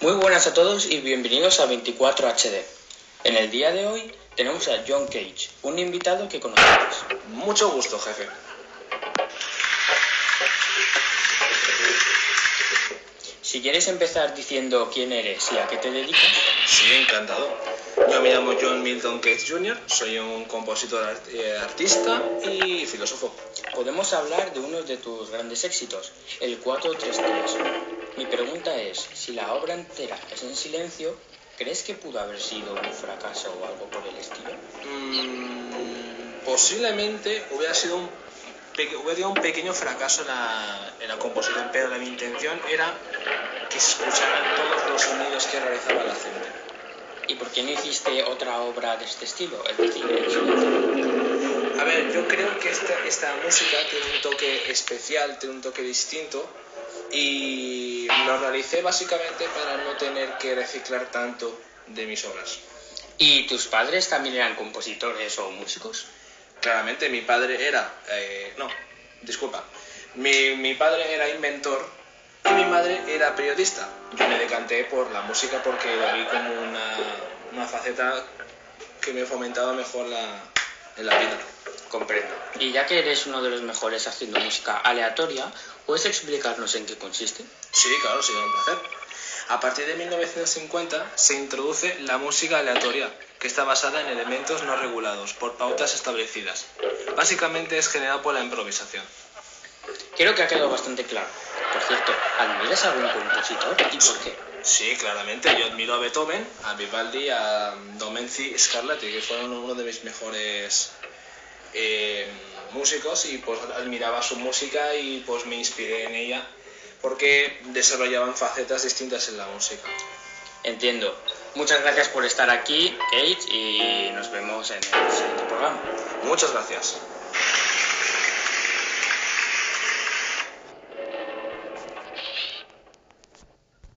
Muy buenas a todos y bienvenidos a 24 HD. En el día de hoy tenemos a John Cage, un invitado que conocemos. Mucho gusto, jefe. Si quieres empezar diciendo quién eres y a qué te dedicas. Sí, encantado. Yo me llamo John Milton Cage Jr., soy un compositor art- eh, artista y filósofo. Podemos hablar de uno de tus grandes éxitos, el 433. Mi pregunta es, si la obra entera es en silencio, ¿crees que pudo haber sido un fracaso o algo por el estilo? Mm, posiblemente hubiera sido un, hubiera sido un pequeño fracaso en la, en la composición, pero la, mi intención era que se escucharan todos los sonidos que realizaba la gente. ¿Y por qué no hiciste otra obra de este estilo, es decir, en silencio? A ver, yo creo que esta, esta música tiene un toque especial, tiene un toque distinto y lo realicé básicamente para no tener que reciclar tanto de mis obras. ¿Y tus padres también eran compositores o músicos? Claramente mi padre era, eh, no, disculpa, mi, mi padre era inventor y mi madre era periodista. Yo me decanté por la música porque la vi como una, una faceta que me fomentaba mejor la, en la vida. Comprendo. Y ya que eres uno de los mejores haciendo música aleatoria, ¿puedes explicarnos en qué consiste? Sí, claro, sería un placer. A partir de 1950 se introduce la música aleatoria, que está basada en elementos no regulados por pautas establecidas. Básicamente es generada por la improvisación. Creo que ha quedado bastante claro. Por cierto, ¿admiras a algún compositor y por qué? Sí, claramente, yo admiro a Beethoven, a Vivaldi, a Domenici Scarlatti, que fueron uno de mis mejores eh, músicos y pues admiraba su música y pues me inspiré en ella porque desarrollaban facetas distintas en la música. Entiendo. Muchas gracias por estar aquí, Kate, y nos vemos en el siguiente programa. Muchas gracias.